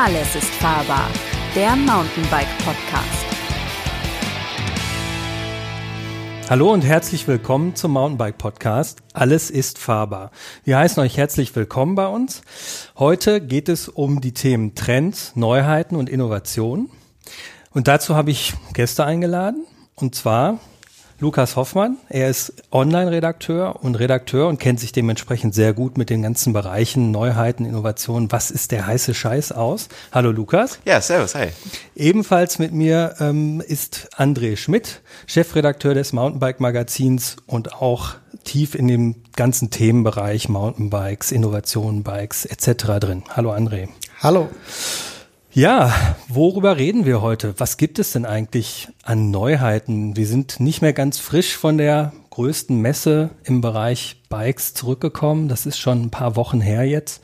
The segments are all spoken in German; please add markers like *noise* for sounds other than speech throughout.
Alles ist fahrbar. Der Mountainbike Podcast. Hallo und herzlich willkommen zum Mountainbike Podcast. Alles ist fahrbar. Wir heißen euch herzlich willkommen bei uns. Heute geht es um die Themen Trends, Neuheiten und Innovation. Und dazu habe ich Gäste eingeladen. Und zwar Lukas Hoffmann. Er ist Online-Redakteur und Redakteur und kennt sich dementsprechend sehr gut mit den ganzen Bereichen Neuheiten, Innovationen. Was ist der heiße Scheiß aus? Hallo Lukas. Ja, servus, hi. Ebenfalls mit mir ähm, ist André Schmidt, Chefredakteur des Mountainbike-Magazins und auch tief in dem ganzen Themenbereich Mountainbikes, Innovationen, Bikes etc. drin. Hallo André. Hallo. Ja, worüber reden wir heute? Was gibt es denn eigentlich an Neuheiten? Wir sind nicht mehr ganz frisch von der größten Messe im Bereich Bikes zurückgekommen. Das ist schon ein paar Wochen her jetzt.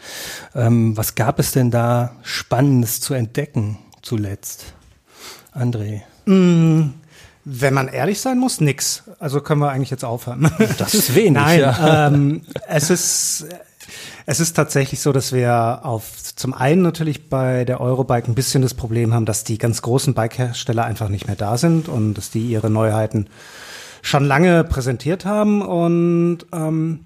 Ähm, was gab es denn da Spannendes zu entdecken zuletzt? André. Mm, wenn man ehrlich sein muss, nix. Also können wir eigentlich jetzt aufhören. Das ist wenig. *laughs* Nein, ja. ähm, es ist es ist tatsächlich so, dass wir auf zum einen natürlich bei der Eurobike ein bisschen das Problem haben, dass die ganz großen Bikehersteller einfach nicht mehr da sind und dass die ihre Neuheiten schon lange präsentiert haben. Und ähm,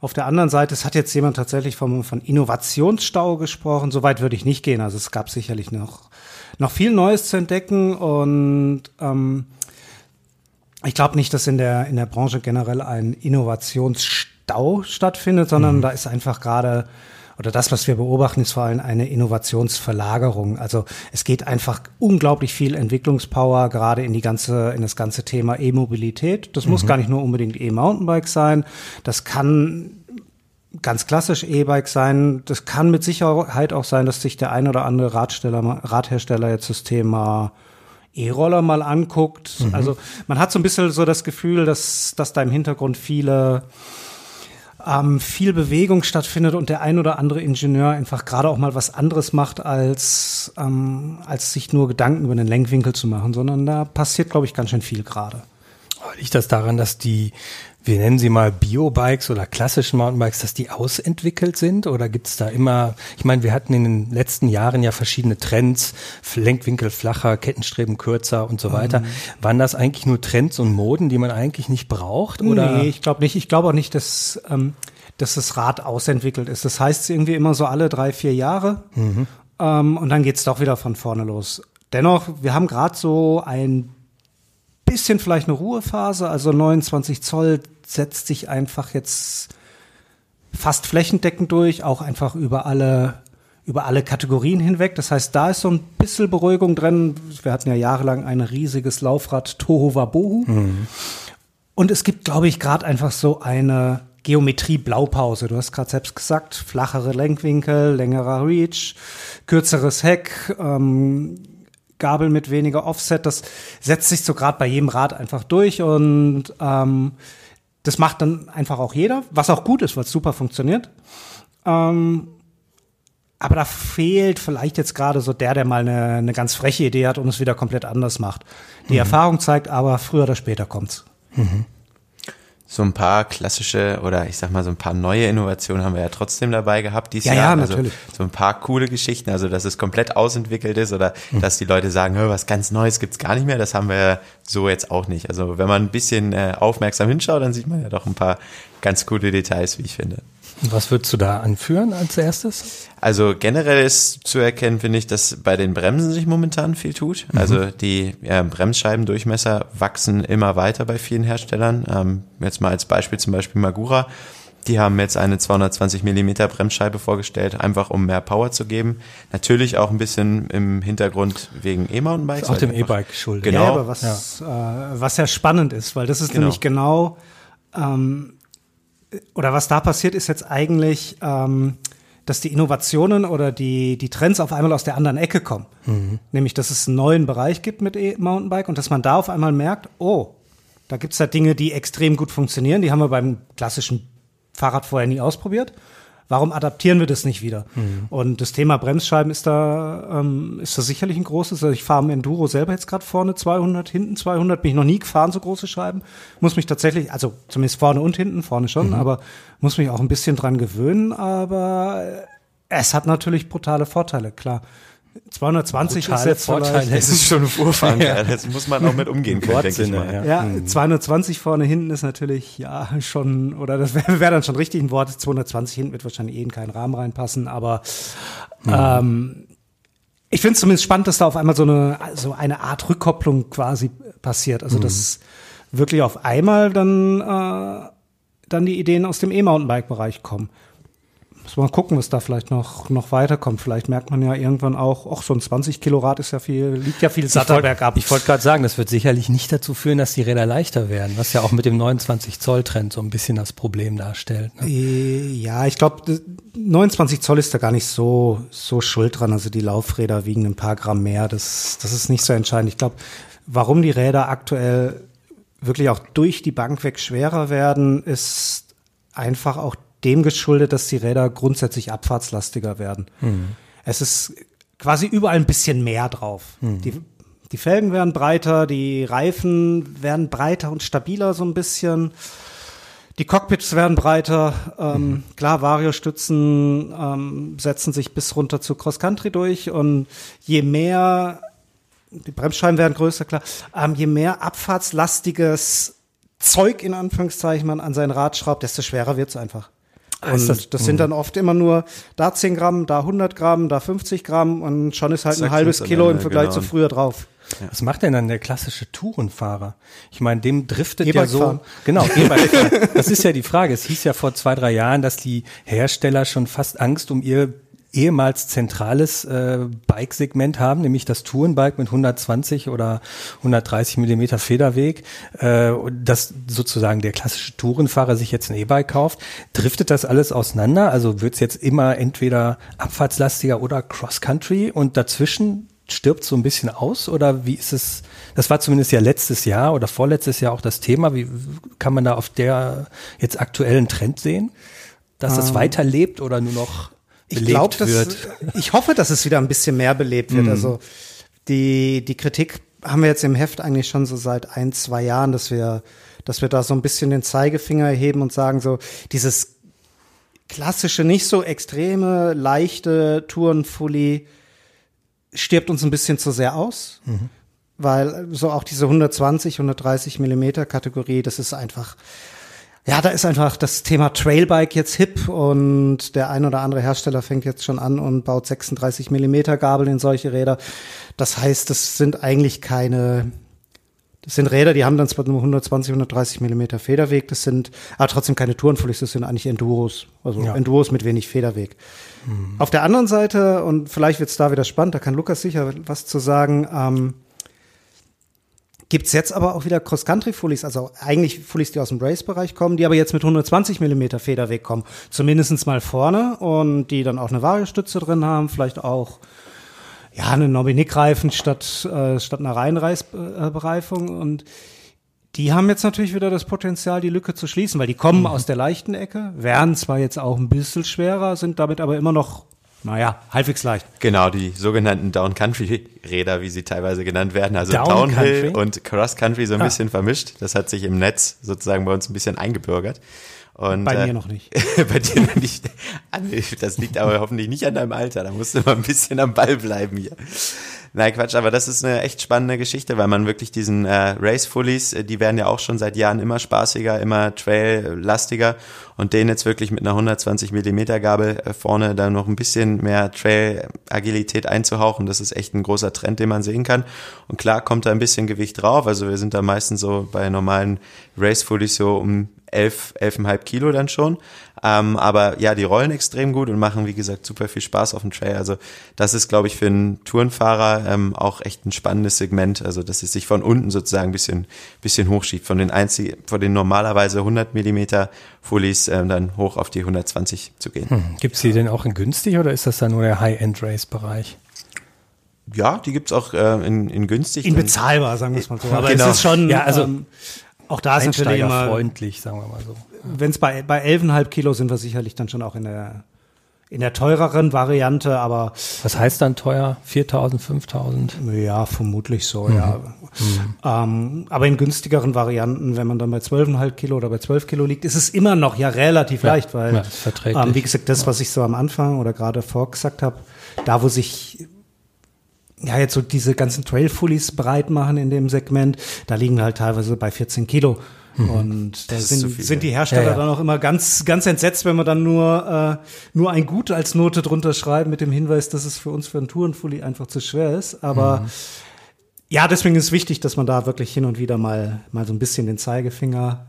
auf der anderen Seite, es hat jetzt jemand tatsächlich vom, von Innovationsstau gesprochen. Soweit würde ich nicht gehen. Also es gab sicherlich noch, noch viel Neues zu entdecken und ähm, ich glaube nicht, dass in der, in der Branche generell ein Innovationsstau Stau stattfindet, sondern mhm. da ist einfach gerade oder das, was wir beobachten, ist vor allem eine Innovationsverlagerung. Also es geht einfach unglaublich viel Entwicklungspower gerade in die ganze, in das ganze Thema E-Mobilität. Das mhm. muss gar nicht nur unbedingt E-Mountainbike sein. Das kann ganz klassisch E-Bike sein. Das kann mit Sicherheit auch sein, dass sich der ein oder andere Radsteller, Radhersteller jetzt das Thema E-Roller mal anguckt. Mhm. Also man hat so ein bisschen so das Gefühl, dass, dass da im Hintergrund viele ähm, viel Bewegung stattfindet und der ein oder andere Ingenieur einfach gerade auch mal was anderes macht, als, ähm, als sich nur Gedanken über den Lenkwinkel zu machen, sondern da passiert, glaube ich, ganz schön viel gerade. Liegt das daran, dass die, wir nennen sie mal Biobikes oder klassischen Mountainbikes, dass die ausentwickelt sind? Oder gibt es da immer, ich meine, wir hatten in den letzten Jahren ja verschiedene Trends, Lenkwinkel flacher, Kettenstreben kürzer und so weiter. Mhm. Waren das eigentlich nur Trends und Moden, die man eigentlich nicht braucht? Oder? Nee, ich glaube nicht. Ich glaube auch nicht, dass, ähm, dass das Rad ausentwickelt ist. Das heißt irgendwie immer so alle drei, vier Jahre. Mhm. Ähm, und dann geht's doch wieder von vorne los. Dennoch, wir haben gerade so ein bisschen vielleicht eine Ruhephase. Also 29 Zoll setzt sich einfach jetzt fast flächendeckend durch, auch einfach über alle über alle Kategorien hinweg. Das heißt, da ist so ein bisschen Beruhigung drin. Wir hatten ja jahrelang ein riesiges Laufrad Toho Wabohu. Mhm. Und es gibt, glaube ich, gerade einfach so eine Geometrie-Blaupause. Du hast gerade selbst gesagt, flachere Lenkwinkel, längerer Reach, kürzeres Heck, ähm, Gabel mit weniger Offset, das setzt sich so gerade bei jedem Rad einfach durch und ähm, das macht dann einfach auch jeder, was auch gut ist, weil es super funktioniert. Ähm, aber da fehlt vielleicht jetzt gerade so der, der mal eine, eine ganz freche Idee hat und es wieder komplett anders macht. Die mhm. Erfahrung zeigt aber, früher oder später kommt's. Mhm so ein paar klassische oder ich sag mal so ein paar neue Innovationen haben wir ja trotzdem dabei gehabt dieses ja, Jahr. Ja, also natürlich. So ein paar coole Geschichten, also dass es komplett ausentwickelt ist oder mhm. dass die Leute sagen, was ganz Neues gibt's gar nicht mehr, das haben wir so jetzt auch nicht. Also wenn man ein bisschen äh, aufmerksam hinschaut, dann sieht man ja doch ein paar ganz coole Details, wie ich finde. Was würdest du da anführen als erstes? Also generell ist zu erkennen, finde ich, dass bei den Bremsen sich momentan viel tut. Mhm. Also die ja, Bremsscheibendurchmesser wachsen immer weiter bei vielen Herstellern. Ähm, jetzt mal als Beispiel zum Beispiel Magura. Die haben jetzt eine 220 Millimeter Bremsscheibe vorgestellt, einfach um mehr Power zu geben. Natürlich auch ein bisschen im Hintergrund wegen E-Mountainbikes. Auch dem E-Bike schuldig. Genau. Ja, aber was, ja. Äh, was ja spannend ist, weil das ist genau. nämlich genau ähm, oder was da passiert, ist jetzt eigentlich, ähm, dass die Innovationen oder die, die Trends auf einmal aus der anderen Ecke kommen. Mhm. Nämlich, dass es einen neuen Bereich gibt mit E-Mountainbike und dass man da auf einmal merkt, oh, da gibt es da Dinge, die extrem gut funktionieren. Die haben wir beim klassischen Fahrrad vorher nie ausprobiert warum adaptieren wir das nicht wieder? Mhm. Und das Thema Bremsscheiben ist da, ähm, ist da sicherlich ein großes. Also ich fahre im Enduro selber jetzt gerade vorne 200, hinten 200, bin ich noch nie gefahren, so große Scheiben. Muss mich tatsächlich, also zumindest vorne und hinten, vorne schon, mhm. aber muss mich auch ein bisschen dran gewöhnen. Aber es hat natürlich brutale Vorteile, klar. 220 Brutale ist jetzt vielleicht, Es ist schon ein Vorfahren, ja. das muss man auch mit umgehen können, denke ich mal. ja. Ja, 220 vorne hinten ist natürlich ja schon, oder das *laughs* wäre wär dann schon richtig ein Wort. 220 hinten wird wahrscheinlich eh in keinen Rahmen reinpassen, aber ähm, ich finde es zumindest spannend, dass da auf einmal so eine, so eine Art Rückkopplung quasi passiert. Also dass wirklich auf einmal dann, äh, dann die Ideen aus dem E-Mountainbike-Bereich kommen. Muss man gucken, was da vielleicht noch, noch weiterkommt. Vielleicht merkt man ja irgendwann auch, ach, so ein 20 Kilo Rad ist ja viel, liegt ja viel satter bergab. Ich wollte gerade sagen, das wird sicherlich nicht dazu führen, dass die Räder leichter werden, was ja auch mit dem 29 Zoll Trend so ein bisschen das Problem darstellt. Ne? Äh, Ja, ich glaube, 29 Zoll ist da gar nicht so, so schuld dran. Also die Laufräder wiegen ein paar Gramm mehr. Das, das ist nicht so entscheidend. Ich glaube, warum die Räder aktuell wirklich auch durch die Bank weg schwerer werden, ist einfach auch dem geschuldet, dass die Räder grundsätzlich abfahrtslastiger werden. Es ist quasi überall ein bisschen mehr drauf. Die, die Felgen werden breiter, die Reifen werden breiter und stabiler so ein bisschen. Die Cockpits werden breiter. Ähm, Klar, Vario-Stützen ähm, setzen sich bis runter zu Cross-Country durch. Und je mehr, die Bremsscheiben werden größer, klar, ähm, je mehr abfahrtslastiges Zeug in Anführungszeichen man an sein Rad schraubt, desto schwerer wird's einfach. Und ist das, das- sind dann oft immer nur da 10 Gramm, da 100 Gramm, da 50 Gramm und schon ist halt ein halbes Kilo im Vergleich genau. zu früher drauf. Was macht denn dann der klassische Tourenfahrer? Ich meine, dem driftet ja so. fahren. Genau. *laughs* Das ist ja die Frage. Es hieß ja vor zwei, drei Jahren, dass die Hersteller schon fast Angst um ihr ehemals zentrales äh, Bike-Segment haben, nämlich das Tourenbike mit 120 oder 130 Millimeter Federweg, äh, dass sozusagen der klassische Tourenfahrer sich jetzt ein E-Bike kauft. Driftet das alles auseinander? Also wird's jetzt immer entweder abfahrtslastiger oder Cross-Country und dazwischen stirbt so ein bisschen aus oder wie ist es? Das war zumindest ja letztes Jahr oder vorletztes Jahr auch das Thema. Wie kann man da auf der jetzt aktuellen Trend sehen, dass es weiterlebt oder nur noch Ich glaube, dass *laughs* ich hoffe, dass es wieder ein bisschen mehr belebt wird. Also die die Kritik haben wir jetzt im Heft eigentlich schon so seit ein zwei Jahren, dass wir dass wir da so ein bisschen den Zeigefinger erheben und sagen so dieses klassische, nicht so extreme, leichte Tourenfully stirbt uns ein bisschen zu sehr aus. Weil so auch diese 120, 130 Millimeter Kategorie, das ist einfach, ja, da ist einfach das Thema Trailbike jetzt hip und der ein oder andere Hersteller fängt jetzt schon an und baut 36 Millimeter Gabel in solche Räder. Das heißt, das sind eigentlich keine, das sind Räder, die haben dann zwar nur 120, 130 Millimeter Federweg, das sind aber trotzdem keine Tourenfullies, das sind eigentlich Enduros, also Ja. Enduros mit wenig Federweg. Auf der anderen Seite, und vielleicht wird es da wieder spannend, da kann Lukas sicher was zu sagen, ähm, Gibt's jetzt aber auch wieder Cross-Country-Fullies, also eigentlich Fullies, die aus dem Race-Bereich kommen, die aber jetzt mit 120 Millimeter Federweg kommen. Zumindestens mal vorne und die dann auch eine Variostütze drin haben, vielleicht auch ja, eine Nobby-Nick-Reifen statt, äh, statt einer Reihenreißbereifung. Und die haben jetzt natürlich wieder das Potenzial, die Lücke zu schließen, weil die kommen aus der leichten Ecke, werden zwar jetzt auch ein bisschen schwerer, sind damit aber immer noch, naja, halbwegs leicht. Genau, die sogenannten Down-Country-Räder, wie sie teilweise genannt werden. Also Down Downhill und Cross-Country so ein Ah. bisschen vermischt. Das hat sich im Netz sozusagen bei uns ein bisschen eingebürgert. Und, Bei äh, mir noch nicht. *laughs* bei dir noch nicht. Nee, Das liegt aber hoffentlich nicht an deinem Alter. Da musst du mal ein bisschen am Ball bleiben hier. Nein, Quatsch, aber das ist eine echt spannende Geschichte, weil man wirklich diesen äh, Race-Fullies, äh, die werden ja auch schon seit Jahren immer spaßiger, immer trail-lastiger und den jetzt wirklich mit einer 120 Millimeter Gabel äh, vorne dann noch ein bisschen mehr Trail-Agilität einzuhauchen, das ist echt ein großer Trend, den man sehen kann. Und klar kommt da ein bisschen Gewicht drauf, also wir sind da meistens so bei normalen Race-Fullies so um 11, 11,5 Kilo dann schon. Ähm, aber ja, die rollen extrem gut und machen, wie gesagt, super viel Spaß auf dem Trail. Also das ist, glaube ich, für einen Tourenfahrer ähm, auch echt ein spannendes Segment. Also dass es sich von unten sozusagen ein bisschen, bisschen hochschiebt. Von den einzig, von den normalerweise 100 Millimeter Fullies ähm, dann hoch auf die 120 zu gehen. Hm. Gibt's die denn auch in günstig oder ist das dann nur der High-End-Race-Bereich? Ja, die gibt's auch äh, in, in günstig. In bezahlbar, sagen wir es mal so. Aber Genau. es ist schon, Ja, also ähm, auch da ist natürlich immer, Einsteigerfreundlich, sagen wir mal so. Wenn es bei, bei 11,5 Kilo sind wir sicherlich dann schon auch in der, in der teureren Variante, aber Was heißt dann teuer? 4.000, 5.000? ja, vermutlich so, ja. Ähm, aber in günstigeren Varianten, wenn man dann bei 12,5 Kilo oder bei 12 Kilo liegt, ist es immer noch ja relativ leicht, weil, ja, ähm, wie gesagt, das, was ich so am Anfang oder gerade vorgesagt habe, da, wo sich ja, jetzt so diese ganzen Trail-Fullies breit machen in dem Segment, da liegen wir halt teilweise bei 14 Kilo. Und da sind, viel, sind die. Hersteller Ja, ja. dann auch immer ganz, ganz entsetzt, wenn wir dann nur, äh, nur ein Gut als Note drunter schreiben mit dem Hinweis, dass es für uns für einen Tourenfully einfach zu schwer ist. Aber ja, deswegen ist wichtig, dass man da wirklich hin und wieder mal, mal so ein bisschen den Zeigefinger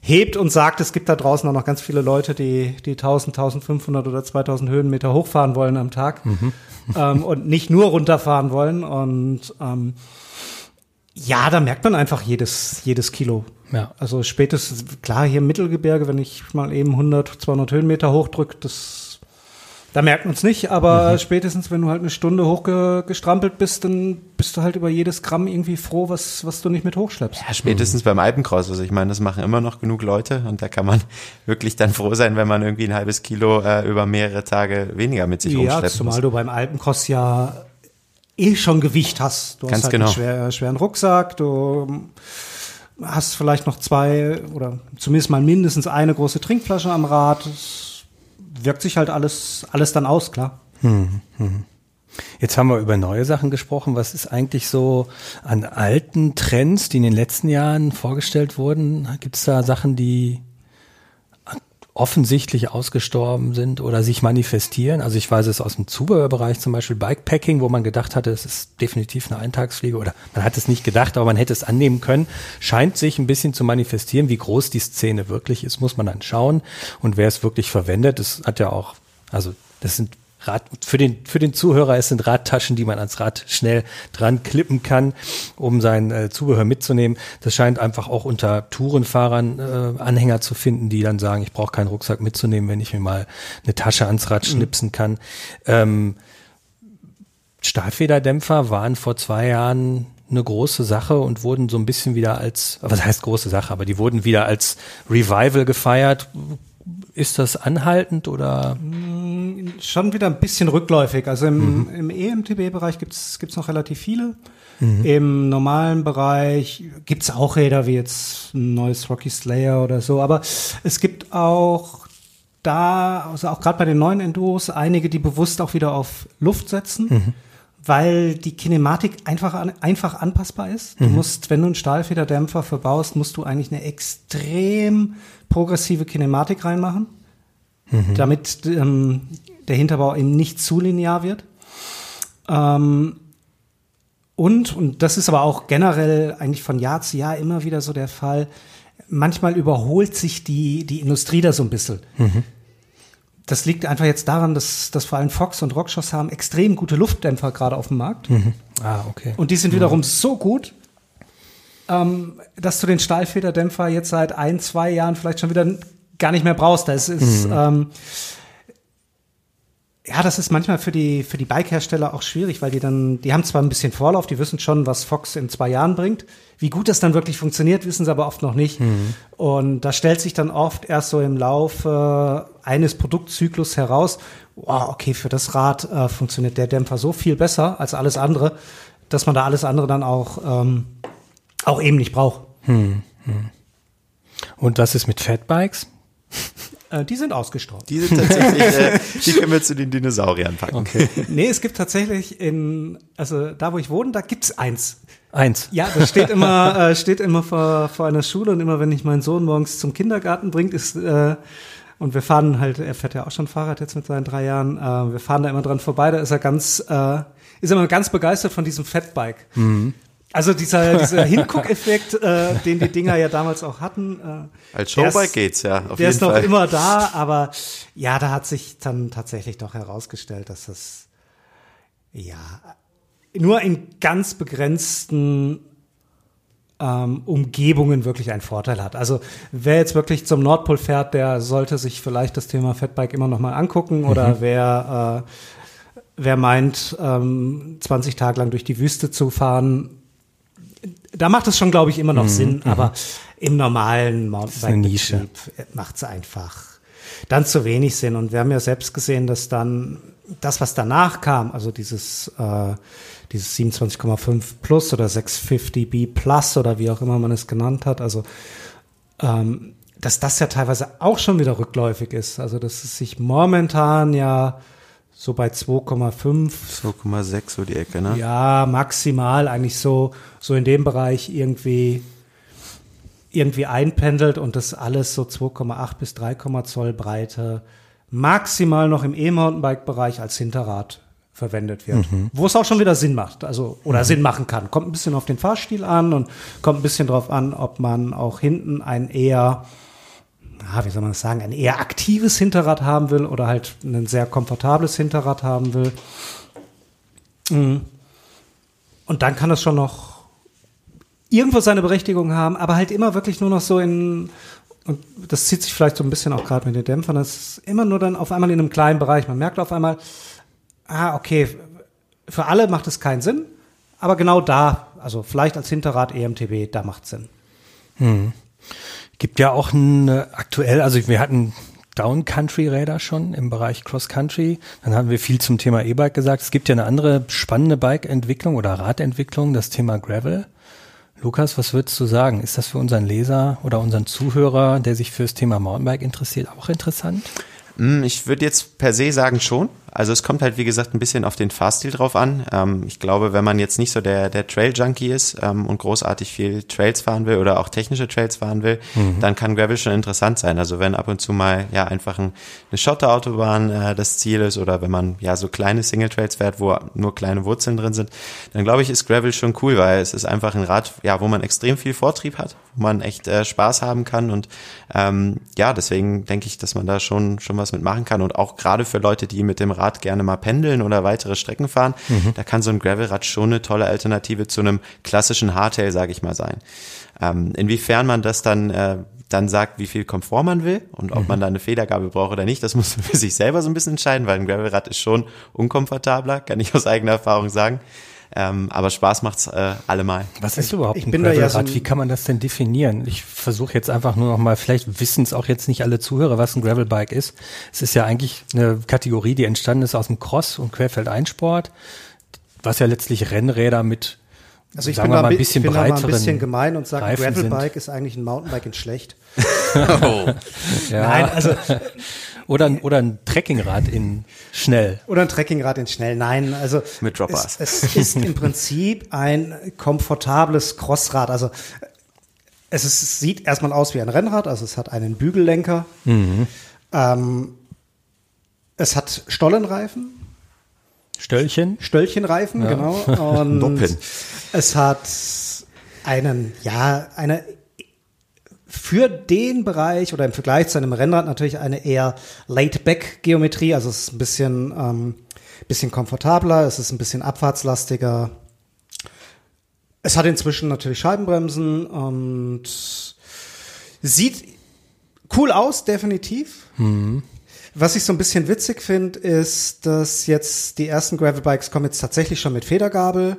hebt und sagt, es gibt da draußen auch noch ganz viele Leute, die, die 1000, 1500 oder 2000 Höhenmeter hochfahren wollen am Tag ähm, und nicht nur runterfahren wollen. Und ähm, ja, da merkt man einfach jedes, jedes Kilo. Ja. Also spätestens, klar, hier im Mittelgebirge, wenn ich mal eben 100, 200 Höhenmeter hochdrücke, das, da merkt man es nicht, aber spätestens, wenn du halt eine Stunde hochgestrampelt bist, dann bist du halt über jedes Gramm irgendwie froh, was, was du nicht mit hochschleppst. Ja, spätestens beim Alpencross. Also ich meine, das machen immer noch genug Leute und da kann man *laughs* wirklich dann froh sein, wenn man irgendwie ein halbes Kilo äh, über mehrere Tage weniger mit sich Ja, rumschleppen zumal muss. du beim Alpencross ja eh schon Gewicht hast. Du Ganz hast halt genau. einen schwer, schweren Rucksack, du hast vielleicht noch zwei oder zumindest mal mindestens eine große Trinkflasche am Rad. Es wirkt sich halt alles, alles dann aus, klar. Jetzt haben wir über neue Sachen gesprochen. Was ist eigentlich so an alten Trends, die in den letzten Jahren vorgestellt wurden? Gibt es da Sachen, die offensichtlich ausgestorben sind oder sich manifestieren? Also ich weiß es aus dem Zubehörbereich, zum Beispiel Bikepacking, wo man gedacht hatte, es ist definitiv eine Eintagsfliege oder man hat es nicht gedacht, aber man hätte es annehmen können, scheint sich ein bisschen zu manifestieren. Wie groß die Szene wirklich ist, muss man dann schauen. Und wer es wirklich verwendet, das hat ja auch, also das sind Rad, für den, für den Zuhörer, es sind Radtaschen, die man ans Rad schnell dran klippen kann, um sein äh, Zubehör mitzunehmen. Das scheint einfach auch unter Tourenfahrern äh, Anhänger zu finden, die dann sagen, ich brauche keinen Rucksack mitzunehmen, wenn ich mir mal eine Tasche ans Rad schnipsen kann. Ähm, Stahlfederdämpfer waren vor zwei Jahren eine große Sache und wurden so ein bisschen wieder als, was heißt große Sache, aber die wurden wieder als Revival gefeiert. Ist das anhaltend oder? Schon wieder ein bisschen rückläufig. Also im, im EMTB-Bereich gibt's gibt's noch relativ viele. Im normalen Bereich gibt's auch Räder wie jetzt ein neues Rocky Slayer oder so. Aber es gibt auch da, also auch gerade bei den neuen Enduros, einige, die bewusst auch wieder auf Luft setzen. Weil die Kinematik einfach, an, einfach anpassbar ist. Du musst, wenn du einen Stahlfederdämpfer verbaust, musst du eigentlich eine extrem progressive Kinematik reinmachen damit ähm, der Hinterbau eben nicht zu linear wird. Ähm, und, und das ist aber auch generell eigentlich von Jahr zu Jahr immer wieder so der Fall, manchmal überholt sich die, die Industrie da so ein bisschen. Das liegt einfach jetzt daran, dass, dass vor allem Fox und Rockshox haben extrem gute Luftdämpfer gerade auf dem Markt. Ah, okay. Und die sind wiederum so gut, ähm, dass du den Stahlfederdämpfer jetzt seit ein, zwei Jahren vielleicht schon wieder gar nicht mehr brauchst. Das ist, ähm, ja, das ist manchmal für die, für die Bike-Hersteller auch schwierig, weil die dann, die haben zwar ein bisschen Vorlauf, die wissen schon, was Fox in zwei Jahren bringt. Wie gut das dann wirklich funktioniert, wissen sie aber oft noch nicht. Und da stellt sich dann oft erst so im Laufe eines Produktzyklus heraus, wow, okay, für das Rad äh, funktioniert der Dämpfer so viel besser als alles andere, dass man da alles andere dann auch, ähm, auch eben nicht braucht. Und das ist mit Fatbikes? Äh, die sind ausgestorben. Die sind tatsächlich, äh, *laughs* die können wir zu den Dinosauriern packen. Nee, es gibt tatsächlich in, also da, wo ich wohne, da gibt's eins. Eins. Ja, das steht immer, *laughs* äh, steht immer vor, vor einer Schule und immer, wenn ich meinen Sohn morgens zum Kindergarten bringt, ist, äh, und wir fahren halt, er fährt ja auch schon Fahrrad jetzt mit seinen drei Jahren, äh, wir fahren da immer dran vorbei, da ist er ganz, äh, ist er immer ganz begeistert von diesem Fatbike. Also dieser, dieser *laughs* Hinguckeffekt, äh, den die Dinger ja damals auch hatten. Äh, Als der Showbike ist- geht's, ja, auf der jeden ist noch Fall. immer *laughs* da, aber ja, da hat sich dann tatsächlich doch herausgestellt, dass es ja nur in ganz begrenzten ähm, Umgebungen wirklich einen Vorteil hat. Also wer jetzt wirklich zum Nordpol fährt, der sollte sich vielleicht das Thema Fatbike immer noch mal angucken oder wer äh, wer meint, ähm, 20 Tage lang durch die Wüste zu fahren, da macht es schon, glaube ich, immer noch Sinn, aber im normalen. Mountainbike-Betrieb macht es einfach dann zu wenig Sinn. Und wir haben ja selbst gesehen, dass dann das, was danach kam, also dieses, äh, dieses 27,5 Plus oder 650B Plus oder wie auch immer man es genannt hat, also ähm, dass das ja teilweise auch schon wieder rückläufig ist. Also dass es sich momentan ja so bei 2,5. 2,6 so die Ecke, ne? Ja, maximal eigentlich so, so in dem Bereich irgendwie, irgendwie einpendelt und das alles so 2,8 bis 3, Zoll Breite maximal noch im E-Mountainbike-Bereich als Hinterrad verwendet wird. Mhm. Wo es auch schon wieder Sinn macht, also oder mhm. Sinn machen kann. Kommt ein bisschen auf den Fahrstil an und kommt ein bisschen drauf an, ob man auch hinten ein eher ah, wie soll man das sagen, ein eher aktives Hinterrad haben will oder halt ein sehr komfortables Hinterrad haben will. Mhm. Und dann kann es schon noch irgendwo seine Berechtigung haben, aber halt immer wirklich nur noch so in, und das zieht sich vielleicht so ein bisschen auch gerade mit den Dämpfern, das ist immer nur dann auf einmal in einem kleinen Bereich. Man merkt auf einmal, ah, okay, für alle macht es keinen Sinn, aber genau da, also vielleicht als Hinterrad EMTB, da macht es Sinn. Hm. Gibt ja auch ein aktuell, also wir hatten Down-Country-Räder schon im Bereich Cross-Country. Dann haben wir viel zum Thema E-Bike gesagt. Es gibt ja eine andere spannende Bike-Entwicklung oder Radentwicklung, das Thema Gravel. Lukas, was würdest du sagen? Ist das für unseren Leser oder unseren Zuhörer, der sich fürs Thema Mountainbike interessiert, auch interessant? Hm, ich würde jetzt per se sagen schon. Also es kommt halt, wie gesagt, ein bisschen auf den Fahrstil drauf an. Ähm, ich glaube, wenn man jetzt nicht so der, der Trail-Junkie ist ähm, und großartig viel Trails fahren will oder auch technische Trails fahren will, mhm. dann kann Gravel schon interessant sein. Also wenn ab und zu mal ja einfach ein, eine Schotterautobahn äh, das Ziel ist oder wenn man ja so kleine Single-Trails fährt, wo nur kleine Wurzeln drin sind, dann glaube ich, ist Gravel schon cool, weil es ist einfach ein Rad, ja, wo man extrem viel Vortrieb hat, wo man echt äh, Spaß haben kann und ähm, ja, deswegen denke ich, dass man da schon, schon was mitmachen kann und auch gerade für Leute, die mit dem Rad gerne mal pendeln oder weitere Strecken fahren, mhm. da kann so ein Gravelrad schon eine tolle Alternative zu einem klassischen Hardtail, sage ich mal, sein. Ähm, inwiefern man das dann äh, dann sagt, wie viel Komfort man will und ob mhm. man da eine Federgabel braucht oder nicht, das muss man für sich selber so ein bisschen entscheiden, weil ein Gravelrad ist schon unkomfortabler, kann ich aus eigener Erfahrung sagen. Ähm, aber Spaß macht's äh, allemal. Was ist überhaupt ich ein bin Gravelrad? Ja so Wie kann man das denn definieren? Ich versuche jetzt einfach nur noch mal, vielleicht wissen es auch jetzt nicht alle Zuhörer, was ein Gravelbike ist. Es ist ja eigentlich eine Kategorie, die entstanden ist aus dem Cross- und Querfeldeinsport, was ja letztlich Rennräder mit also ich bin, da, ein bisschen ich bin da mal ein bisschen gemein und sage, Gravelbike ist eigentlich ein Mountainbike in schlecht. *laughs* *laughs* oh. ja. Nein, also *laughs* oder, oder ein Trekkingrad in schnell. Oder ein Trekkingrad in schnell. Nein, also mit Droppers. Es, es ist im Prinzip ein komfortables Crossrad. Also es, ist, es sieht erstmal aus wie ein Rennrad, also es hat einen Bügellenker. Mhm. Ähm, es hat Stollenreifen. Stöllchen? Stöllchenreifen, ja. genau. *laughs* Und es hat einen, ja, eine für den Bereich oder im Vergleich zu einem Rennrad natürlich eine eher Laid-Back-Geometrie. Also es ist ein bisschen, ähm, bisschen komfortabler, es ist ein bisschen abfahrtslastiger. Es hat inzwischen natürlich Scheibenbremsen und sieht cool aus, definitiv. Mhm. Was ich so ein bisschen witzig finde, ist, dass jetzt die ersten Gravelbikes kommen jetzt tatsächlich schon mit Federgabel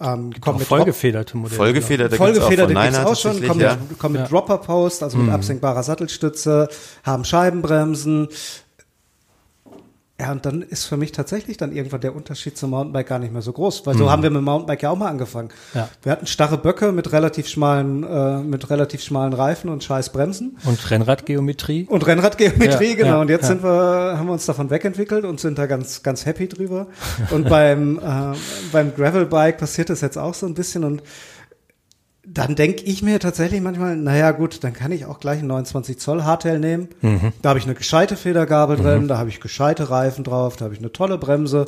ähm, kommt mit vollgefederte Modelle. Vollgefederte, vollgefederte gibt es auch, auch schon. Kommen ja. mit, kommen mit ja. Dropper Post, also mit mhm. absenkbarer Sattelstütze, haben Scheibenbremsen, ja, und dann ist für mich tatsächlich dann irgendwann der Unterschied zum Mountainbike gar nicht mehr so groß, weil so mhm. haben wir mit dem Mountainbike ja auch mal angefangen. Ja. Wir hatten starre Böcke mit relativ schmalen, äh, mit relativ schmalen Reifen und scheiß Bremsen. Und Rennradgeometrie. Und Rennradgeometrie, ja, genau. Ja, und jetzt sind wir, haben wir uns davon wegentwickelt und sind da ganz, ganz happy drüber. Und beim, äh, beim Gravelbike passiert das jetzt auch so ein bisschen und dann denke ich mir tatsächlich manchmal, naja gut, dann kann ich auch gleich ein 29 Zoll Hardtail nehmen. Mhm. Da habe ich eine gescheite Federgabel mhm. drin, da habe ich gescheite Reifen drauf, da habe ich eine tolle Bremse.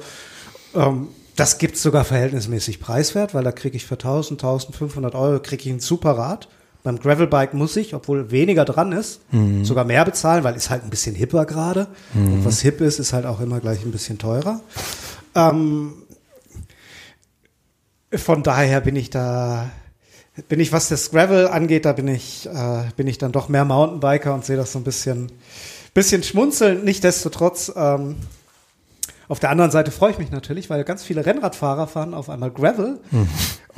Ähm, das gibt's sogar verhältnismäßig preiswert, weil da kriege ich für 1000, 1500 Euro kriege ich ein super Rad. Beim Gravelbike muss ich, obwohl weniger dran ist, mhm. sogar mehr bezahlen, weil ist halt ein bisschen hipper gerade. Mhm. Und was hip ist, ist halt auch immer gleich ein bisschen teurer. Ähm, von daher bin ich da bin ich, was das Gravel angeht, da bin ich, äh, bin ich dann doch mehr Mountainbiker und sehe das so ein bisschen, bisschen schmunzeln. Nichtsdestotrotz, ähm, auf der anderen Seite freue ich mich natürlich, weil ganz viele Rennradfahrer fahren auf einmal Gravel. Mhm.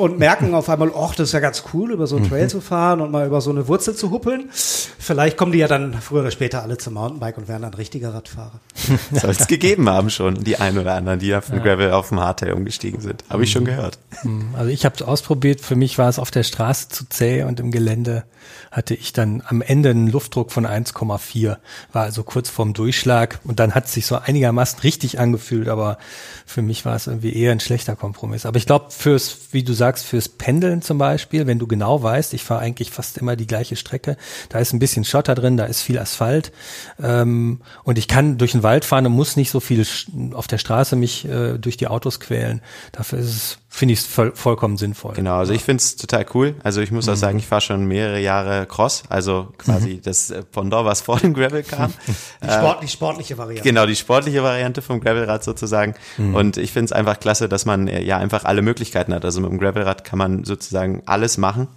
Und merken auf einmal, ach, das ist ja ganz cool, über so einen Trail zu fahren und mal über so eine Wurzel zu huppeln. Vielleicht kommen die ja dann früher oder später alle zum Mountainbike und werden dann richtige Radfahrer. *laughs* Soll es gegeben haben schon, die ein oder anderen, die ja von Gravel auf dem Hardtail umgestiegen sind. Habe ich schon gehört. Also ich habe es ausprobiert. Für mich war es auf der Straße zu zäh und im Gelände hatte ich dann am Ende einen Luftdruck von 1,4. War also kurz vorm Durchschlag und dann hat es sich so einigermaßen richtig angefühlt, aber für mich war es irgendwie eher ein schlechter Kompromiss. Aber ich glaube, fürs, wie du sagst, fürs Pendeln zum Beispiel, wenn du genau weißt, ich fahre eigentlich fast immer die gleiche Strecke, da ist ein bisschen Schotter drin, da ist viel Asphalt ähm, und ich kann durch den Wald fahren und muss nicht so viel auf der Straße mich äh, durch die Autos quälen. Dafür ist es, finde ich es voll, vollkommen sinnvoll. Genau, also ich find's total cool. Also ich muss auch sagen, ich fahre schon mehrere Jahre Cross, also quasi das äh, Pendant, was vor dem Gravel kam. *laughs* Die, Sport, die sportliche Variante. Genau, die sportliche Variante vom Gravelrad sozusagen. Und ich finde es einfach klasse, dass man äh, ja einfach alle Möglichkeiten hat. Also mit dem Gravelrad kann man sozusagen alles machen.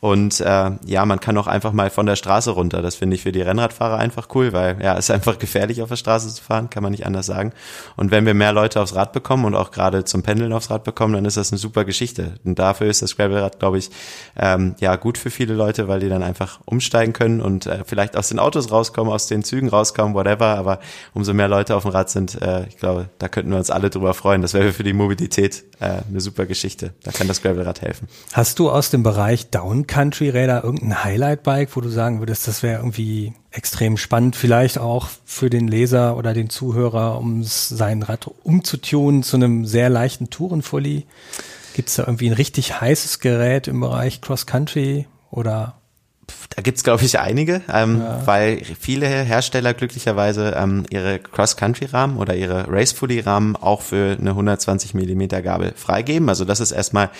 Und äh, ja, man kann auch einfach mal von der Straße runter. Das finde ich für die Rennradfahrer einfach cool, weil ja, es ist einfach gefährlich auf der Straße zu fahren, kann man nicht anders sagen. Und wenn wir mehr Leute aufs Rad bekommen und auch gerade zum Pendeln aufs Rad bekommen, dann ist das eine super Geschichte. Und dafür ist das Gravelrad, glaube ich, ähm, ja gut für viele Leute, weil die dann einfach umsteigen können und äh, vielleicht aus den Autos rauskommen, aus den Zügen rauskommen, whatever. Aber umso mehr Leute auf dem Rad sind, äh, ich glaube, da könnten wir uns alle drüber freuen. Das wäre für die Mobilität äh, eine super Geschichte. Da kann das Gravelrad helfen. Hast du aus dem Bereich Downcountry-Räder irgendein Highlight-Bike, wo du sagen würdest, das wäre irgendwie extrem spannend, vielleicht auch für den Leser oder den Zuhörer, um sein Rad umzutunen zu einem sehr leichten Tourenfully? Gibt es da irgendwie ein richtig heißes Gerät im Bereich Cross-Country oder Da gibt's glaube ich, einige, ähm, weil viele Hersteller glücklicherweise ähm, ihre Cross-Country-Rahmen oder ihre Race-Fully-Rahmen auch für eine 120 Millimeter Gabel freigeben. Also das ist erstmal,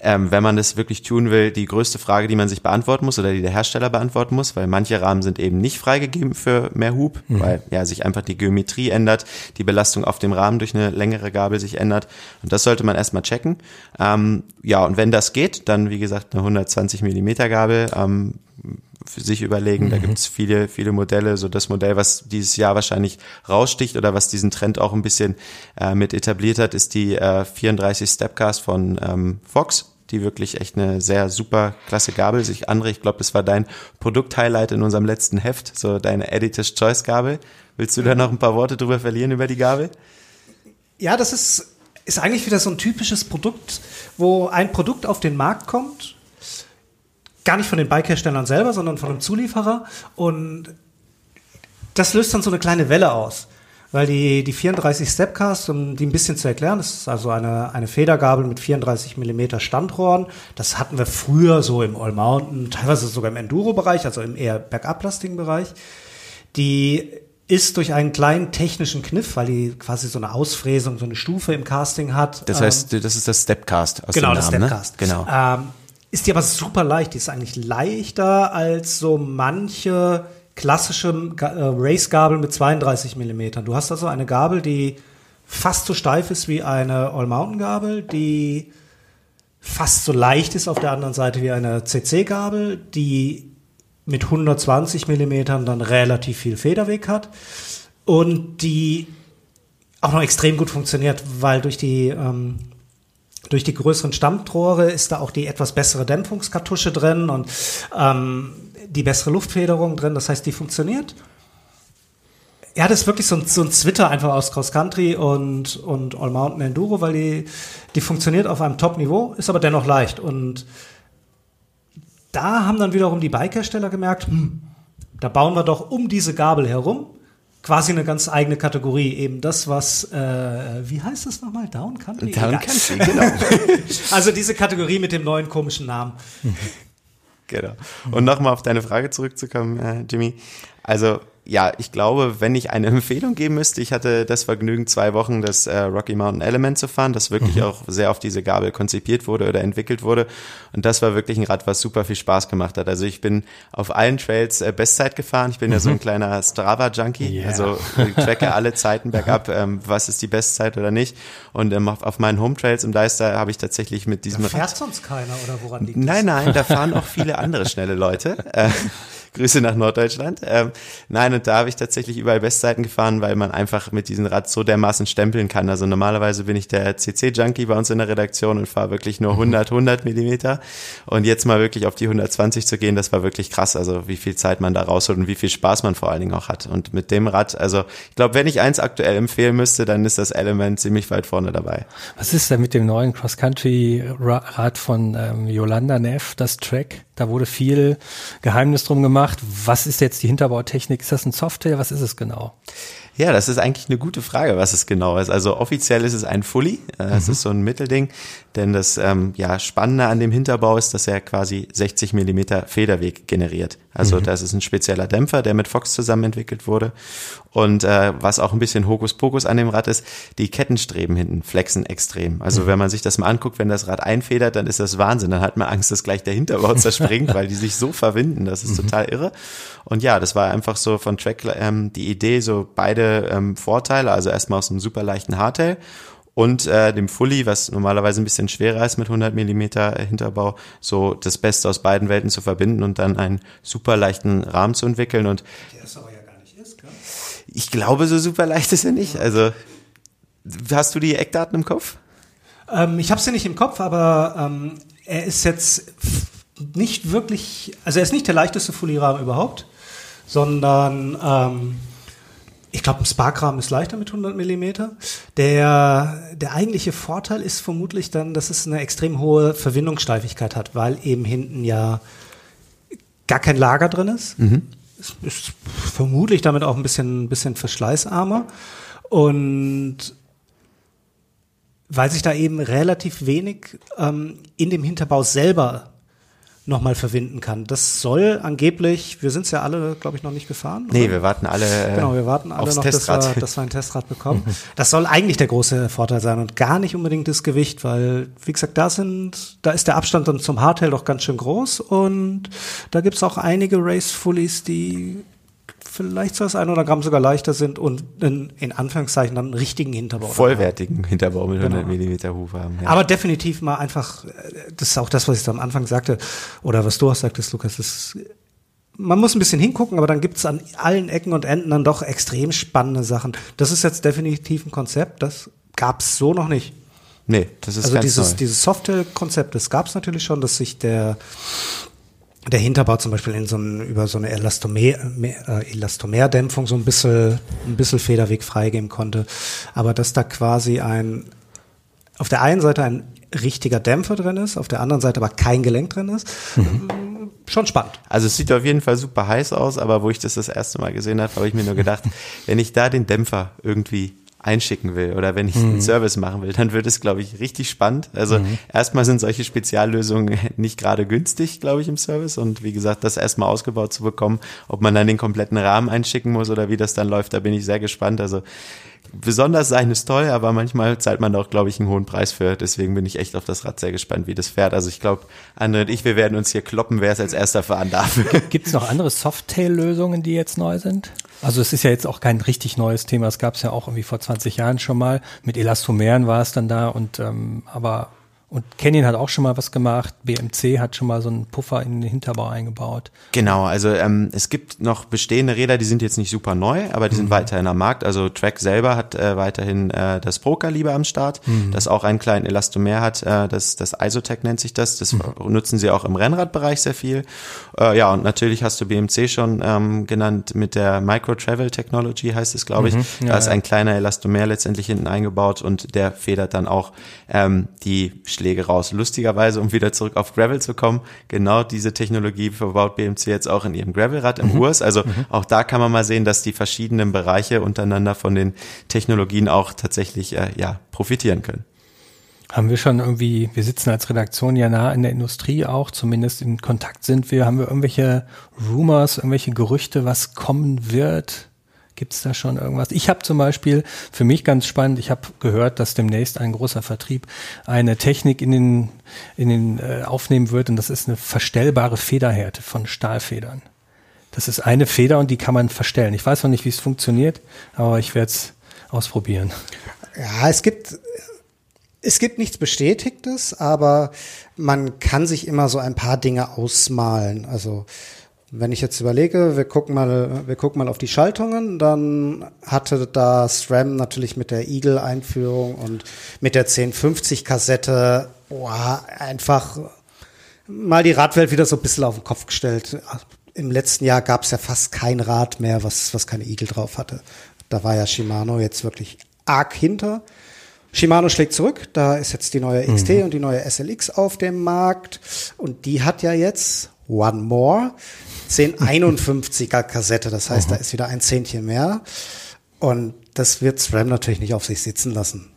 ähm, wenn man das wirklich tun will, die größte Frage, die man sich beantworten muss oder die der Hersteller beantworten muss, weil manche Rahmen sind eben nicht freigegeben für mehr Hub, weil ja sich einfach die Geometrie ändert, die Belastung auf dem Rahmen durch eine längere Gabel sich ändert. Und das sollte man erstmal checken. Ähm, ja, und wenn das geht, dann wie gesagt eine 120 Millimeter Gabel. Ähm, für sich überlegen. Da gibt's viele, viele Modelle. So das Modell, was dieses Jahr wahrscheinlich raussticht oder was diesen Trend auch ein bisschen äh, mit etabliert hat, ist die äh, 34 Stepcast von ähm, Fox die wirklich echt eine sehr super klasse Gabel sich André, ich glaube, das war dein Produkt-Highlight in unserem letzten Heft, so deine Editor's Choice Gabel. Willst du da noch ein paar Worte drüber verlieren über die Gabel? Ja, das ist, ist eigentlich wieder so ein typisches Produkt, wo ein Produkt auf den Markt kommt, gar nicht von den Bikeherstellern selber, sondern von einem Zulieferer und das löst dann so eine kleine Welle aus. Weil die, die 34 Stepcast, um die ein bisschen zu erklären, das ist also eine, eine Federgabel mit 34 Millimeter Standrohren. Das hatten wir früher so im All Mountain, teilweise sogar im Enduro-Bereich, also im eher bergablastigen Bereich. Die ist durch einen kleinen technischen Kniff, weil die quasi so eine Ausfräsung, so eine Stufe im Casting hat. Das ähm, heißt, das ist das Stepcast aus genau, dem das Namen, Stepcast. ne? Genau. Ähm, ist die aber super leicht. Die ist eigentlich leichter als so manche klassische äh, Race-Gabel mit 32 Millimetern. Du hast also eine Gabel, die fast so steif ist wie eine All-Mountain-Gabel, die fast so leicht ist auf der anderen Seite wie eine CC-Gabel, die mit 120 Millimetern dann relativ viel Federweg hat und die auch noch extrem gut funktioniert, weil durch die ähm, durch die größeren Stammrohre ist da auch die etwas bessere Dämpfungskartusche drin und ähm, die bessere Luftfederung drin. Das heißt, die funktioniert. Ja, das ist wirklich so ein, so ein Zwitter einfach aus Cross Country und, und All Mountain Enduro, weil die, die funktioniert auf einem Top-Niveau, ist aber dennoch leicht. Und da haben dann wiederum die Bikehersteller gemerkt, hm, da bauen wir doch um diese Gabel herum quasi eine ganz eigene Kategorie. Eben das, was, äh, wie heißt das nochmal? Down Country? Down Egal. Country, genau. *laughs* Also diese Kategorie mit dem neuen komischen Namen. *laughs* Genau. Und nochmal auf deine Frage zurückzukommen, äh, Jimmy. Also ja, ich glaube, wenn ich eine *laughs* Empfehlung geben müsste, ich hatte das Vergnügen, zwei Wochen das äh, Rocky Mountain Element zu fahren, das wirklich auch sehr auf diese Gabel konzipiert wurde oder entwickelt wurde. Und das war wirklich ein Rad, was super viel Spaß gemacht hat. Also ich bin auf allen Trails äh, Bestzeit gefahren. Ich bin ja so ein kleiner Strava-Junkie. Yeah. Also ich tracke alle Zeiten bergab, *laughs* ähm, was ist die Bestzeit oder nicht. Und ähm, auf, auf meinen Home Trails im Deister habe ich tatsächlich mit diesem Da Rad fährt sonst keiner oder woran liegt das? Nein, nein, da fahren auch *laughs* viele andere schnelle Leute. Äh, Grüße nach Norddeutschland. Ähm, nein, und da habe ich tatsächlich überall Bestzeiten gefahren, weil man einfach mit diesem Rad so dermaßen stempeln kann. Also normalerweise bin ich der CC-Junkie bei uns in der Redaktion und fahre wirklich nur 100, 100 Millimeter. Und jetzt mal wirklich auf die 120 zu gehen, das war wirklich krass. Also wie viel Zeit man da rausholt und wie viel Spaß man vor allen Dingen auch hat. Und mit dem Rad, also ich glaube, wenn ich eins aktuell empfehlen müsste, dann ist das Element ziemlich weit vorne dabei. Was ist denn mit dem neuen Cross-Country-Rad von ähm, Yolanda Neff, das Track? Da wurde viel Geheimnis drum gemacht. Was ist jetzt die Hinterbautechnik? Ist das ein Software? Was ist es genau? Ja, das ist eigentlich eine gute Frage, was es genau ist. Also offiziell ist es ein Fully. Es mhm. ist so ein Mittelding, denn das ähm, ja, Spannende an dem Hinterbau ist, dass er quasi 60 Millimeter Federweg generiert. Also mhm. das ist ein spezieller Dämpfer, der mit Fox zusammen entwickelt wurde. Und äh, was auch ein bisschen Hokuspokus an dem Rad ist, die Kettenstreben hinten flexen extrem. Also mhm. wenn man sich das mal anguckt, wenn das Rad einfedert, dann ist das Wahnsinn. Dann hat man Angst, dass gleich der Hinterbau *laughs* zerspringt, weil die sich so verwinden. Das ist mhm. total irre. Und ja, das war einfach so von Track ähm, die Idee, so beide ähm, Vorteile. Also erstmal aus einem super leichten Hardtail und äh, dem Fully, was normalerweise ein bisschen schwerer ist mit 100 Millimeter Hinterbau, so das Beste aus beiden Welten zu verbinden und dann einen super leichten Rahmen zu entwickeln. Und Der ist aber ja gar nicht ist, gell? ich glaube, so super leicht ist er nicht. Also hast du die Eckdaten im Kopf? Ähm, ich habe sie nicht im Kopf, aber ähm, er ist jetzt nicht wirklich, also er ist nicht der leichteste Fully-Rahmen überhaupt, sondern ähm, ich glaube, ein Sparkrahmen ist leichter mit 100 Millimeter. Der, der eigentliche Vorteil ist vermutlich dann, dass es eine extrem hohe Verwindungssteifigkeit hat, weil eben hinten ja gar kein Lager drin ist. Mhm. Es ist vermutlich damit auch ein bisschen, bisschen verschleißarmer. Und weil sich da eben relativ wenig ähm, in dem Hinterbau selber nochmal verwinden kann. Das soll angeblich, wir sind es ja alle, glaube ich, noch nicht gefahren. Oder? Nee, wir warten alle. Äh, genau, wir warten alle noch, dass wir, dass wir ein Testrad bekommen. *laughs* das soll eigentlich der große Vorteil sein und gar nicht unbedingt das Gewicht, weil, wie gesagt, da sind, da ist der Abstand dann zum Hardtail doch ganz schön groß und da gibt's auch einige Race Fullies, die vielleicht so das ein oder Gramm sogar leichter sind und in, in Anführungszeichen dann einen richtigen Hinterbau. Vollwertigen haben. Hinterbau mit 100 genau. Millimeter Hufe haben. Ja. Aber definitiv mal einfach, das ist auch das, was ich am Anfang sagte, oder was du auch sagtest, Lukas, das man muss ein bisschen hingucken, aber dann gibt's an allen Ecken und Enden dann doch extrem spannende Sachen. Das ist jetzt definitiv ein Konzept, das gab's so noch nicht. Nee, das ist Also dieses, neu. dieses Software-Konzept, das gab's natürlich schon, dass sich der der Hinterbau zum Beispiel in so ein, über so eine Elastomer, äh, Elastomerdämpfung so ein bisschen, ein bisschen Federweg freigeben konnte. Aber dass da quasi ein, auf der einen Seite ein richtiger Dämpfer drin ist, auf der anderen Seite aber kein Gelenk drin ist, mhm. schon spannend. Also es sieht auf jeden Fall super heiß aus, aber wo ich das das erste Mal gesehen habe, habe ich mir nur gedacht, *laughs* wenn ich da den Dämpfer irgendwie einschicken will oder wenn ich mhm. einen Service machen will, dann wird es, glaube ich, richtig spannend. Also mhm. erstmal sind solche Speziallösungen nicht gerade günstig, glaube ich, im Service. Und wie gesagt, das erstmal ausgebaut zu bekommen, ob man dann den kompletten Rahmen einschicken muss oder wie das dann läuft, da bin ich sehr gespannt. Also besonders sein ist toll, aber manchmal zahlt man auch, glaube ich, einen hohen Preis für. Deswegen bin ich echt auf das Rad sehr gespannt, wie das fährt. Also ich glaube, André und ich, wir werden uns hier kloppen, wer es als erster fahren darf. *laughs* Gibt es noch andere Softtail-Lösungen, die jetzt neu sind? Also es ist ja jetzt auch kein richtig neues Thema. Es gab es ja auch irgendwie vor 20 Jahren schon mal. Mit Elastomeren war es dann da und ähm, aber und Canyon hat auch schon mal was gemacht. BMC hat schon mal so einen Puffer in den Hinterbau eingebaut. Genau, also ähm, es gibt noch bestehende Räder, die sind jetzt nicht super neu, aber die mhm. sind weiterhin am Markt. Also Track selber hat äh, weiterhin äh, das Pro-Kaliber am Start, mhm. das auch einen kleinen Elastomer hat. Äh, das, das Isotech nennt sich das. Das mhm. nutzen sie auch im Rennradbereich sehr viel. Äh, ja, und natürlich hast du BMC schon ähm, genannt mit der Micro Travel Technology, heißt es, glaube ich. Mhm. Ja, da ist ja. ein kleiner Elastomer letztendlich hinten eingebaut und der federt dann auch ähm, die Schläge raus. Lustigerweise, um wieder zurück auf Gravel zu kommen, genau diese Technologie verbaut BMC jetzt auch in ihrem Gravelrad im mhm. Urs. Also mhm. auch da kann man mal sehen, dass die verschiedenen Bereiche untereinander von den Technologien auch tatsächlich äh, ja, profitieren können. Haben wir schon irgendwie, wir sitzen als Redaktion ja nah in der Industrie auch, zumindest in Kontakt sind wir, haben wir irgendwelche Rumors, irgendwelche Gerüchte, was kommen wird? Gibt es da schon irgendwas? Ich habe zum Beispiel, für mich ganz spannend, ich habe gehört, dass demnächst ein großer Vertrieb eine Technik in den, in den äh, aufnehmen wird und das ist eine verstellbare Federhärte von Stahlfedern. Das ist eine Feder und die kann man verstellen. Ich weiß noch nicht, wie es funktioniert, aber ich werde es ausprobieren. Ja, es gibt es gibt nichts Bestätigtes, aber man kann sich immer so ein paar Dinge ausmalen. Also Wenn ich jetzt überlege, wir gucken mal, wir gucken mal auf die Schaltungen, dann hatte da SRAM natürlich mit der Eagle-Einführung und mit der 1050-Kassette boah, einfach mal die Radwelt wieder so ein bisschen auf den Kopf gestellt. Im letzten Jahr gab es ja fast kein Rad mehr, was, was keine Eagle drauf hatte. Da war ja Shimano jetzt wirklich arg hinter. Shimano schlägt zurück, da ist jetzt die neue XT Mhm. und die neue SLX auf dem Markt und die hat ja jetzt One More. 1051er Kassette, das heißt, da ist wieder ein Zehntchen mehr. Und das wird SRAM natürlich nicht auf sich sitzen lassen.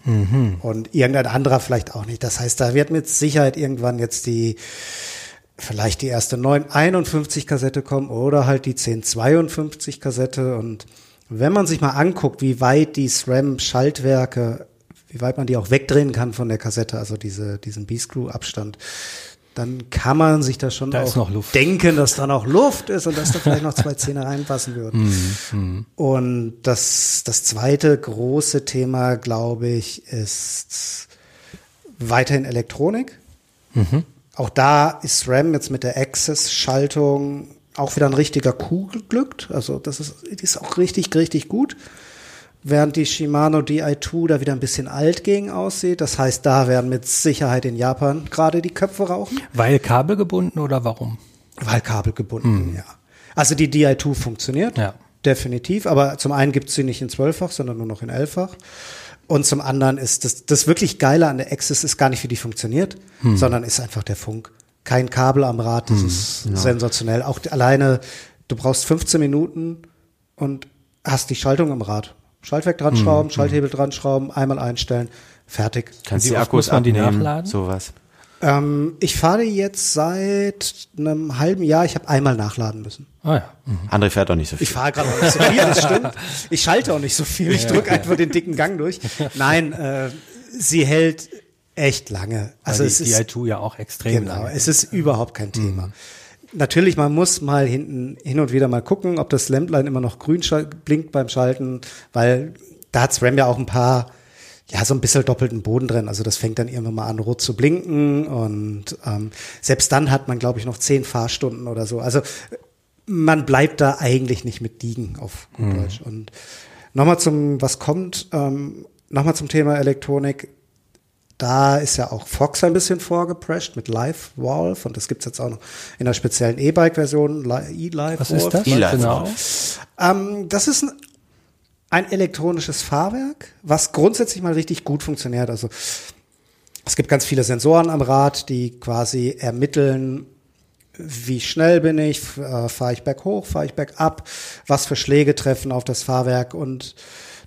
Und irgendein anderer vielleicht auch nicht. Das heißt, da wird mit Sicherheit irgendwann jetzt die vielleicht die erste 951 Kassette kommen oder halt die 1052 Kassette. Und wenn man sich mal anguckt, wie weit die SRAM Schaltwerke, wie weit man die auch wegdrehen kann von der Kassette, also diese, diesen B-Screw Abstand, dann kann man sich da schon Da auch denken, dass da noch Luft ist und dass da vielleicht noch zwei Zähne reinpassen würden. Mhm, Und das, das zweite große Thema, glaube ich, ist weiterhin Elektronik. Mhm. Auch da ist RAM jetzt mit der Access-Schaltung auch wieder ein richtiger Coup geglückt. Also das ist, die ist auch richtig, richtig gut. Während die Shimano Di2 da wieder ein bisschen alt gegen aussieht. Das heißt, da werden mit Sicherheit in Japan gerade die Köpfe rauchen. Weil kabelgebunden oder warum? Weil kabelgebunden, ja. Also die Di2 funktioniert, Ja. definitiv. Aber zum einen gibt es sie nicht in zwölffach, sondern nur noch in elffach. Und zum anderen ist das, das wirklich Geile an der Access ist gar nicht, wie die funktioniert, sondern ist einfach der Funk. Kein Kabel am Rad, das ist sensationell. Auch alleine, du brauchst 15 Minuten und hast die Schaltung am Rad. Schaltwerk dran schrauben, Schalthebel dran schrauben, einmal einstellen, fertig. Kannst Wie die Akkus die abnehmen, nachladen? sowas. Ähm, ich fahre jetzt seit einem halben Jahr, ich habe einmal nachladen müssen. Ah ja. Mhm. André fährt doch nicht so viel. Ich fahre gerade auch nicht so viel, das stimmt. Ich schalte auch nicht so viel. Ich drücke einfach den dicken Gang durch. Nein, äh, sie hält echt lange. Also Weil es die ist Di2 ja auch extrem genau, lange. es ist überhaupt kein Thema. Natürlich, man muss mal hinten hin und wieder mal gucken, ob das Lämplein immer noch grün blinkt beim Schalten, weil da hat SRAM ja auch ein paar, ja, so ein bisschen doppelten Boden drin. Also das fängt dann irgendwann mal an, rot zu blinken und ähm, selbst dann hat man, glaube ich, noch zehn Fahrstunden oder so. Also man bleibt da eigentlich nicht mit liegen auf gut Deutsch. Und nochmal zum, was kommt, ähm, nochmal zum Thema Elektronik. Da ist ja auch Fox ein bisschen vorgeprescht mit Live Valve und das gibt's jetzt auch noch in einer speziellen E-Bike-Version, Li- E-Live. Was ist das? E-Live Genau. Valve. Ähm, das ist ein, ein elektronisches Fahrwerk, was grundsätzlich mal richtig gut funktioniert. Also es gibt ganz viele Sensoren am Rad, die quasi ermitteln, wie schnell bin ich, äh, fahre ich berghoch, fahre ich bergab, was für Schläge treffen auf das Fahrwerk und